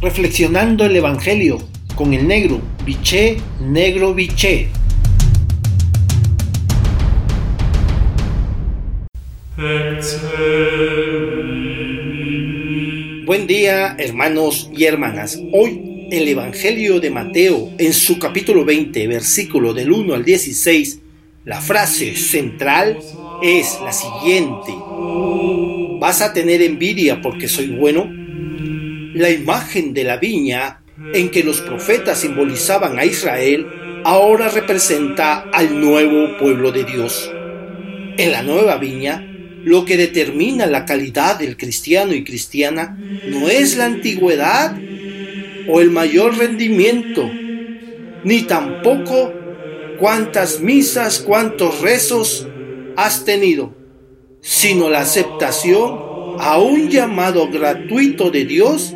reflexionando el Evangelio con el negro, biché, negro, biché. Buen día hermanos y hermanas. Hoy el Evangelio de Mateo en su capítulo 20, versículo del 1 al 16, la frase central es la siguiente. ¿Vas a tener envidia porque soy bueno? La imagen de la viña en que los profetas simbolizaban a Israel ahora representa al nuevo pueblo de Dios. En la nueva viña, lo que determina la calidad del cristiano y cristiana no es la antigüedad o el mayor rendimiento, ni tampoco cuántas misas, cuántos rezos has tenido, sino la aceptación a un llamado gratuito de Dios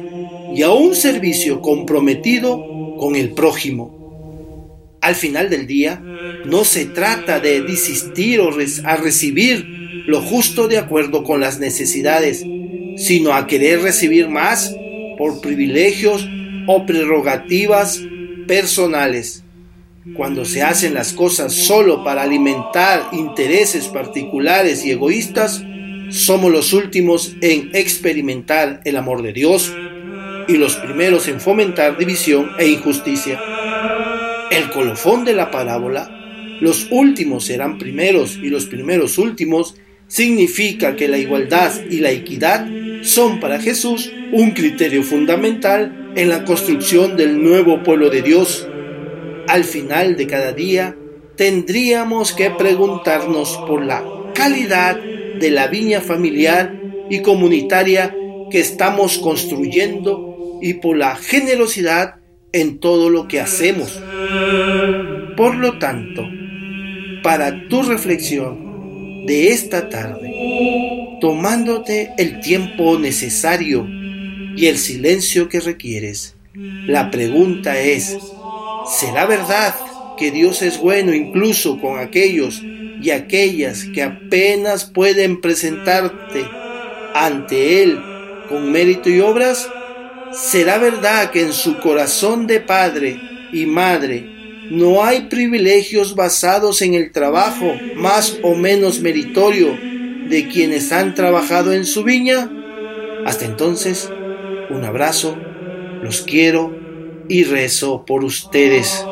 y a un servicio comprometido con el prójimo. Al final del día, no se trata de desistir o a recibir lo justo de acuerdo con las necesidades, sino a querer recibir más por privilegios o prerrogativas personales. Cuando se hacen las cosas solo para alimentar intereses particulares y egoístas, somos los últimos en experimentar el amor de Dios y los primeros en fomentar división e injusticia. El colofón de la parábola, los últimos serán primeros y los primeros últimos, significa que la igualdad y la equidad son para Jesús un criterio fundamental en la construcción del nuevo pueblo de Dios. Al final de cada día, tendríamos que preguntarnos por la calidad de la viña familiar y comunitaria que estamos construyendo y por la generosidad en todo lo que hacemos. Por lo tanto, para tu reflexión de esta tarde, tomándote el tiempo necesario y el silencio que requieres, la pregunta es, ¿será verdad que Dios es bueno incluso con aquellos y aquellas que apenas pueden presentarte ante Él con mérito y obras? ¿Será verdad que en su corazón de padre y madre no hay privilegios basados en el trabajo más o menos meritorio de quienes han trabajado en su viña? Hasta entonces, un abrazo, los quiero y rezo por ustedes.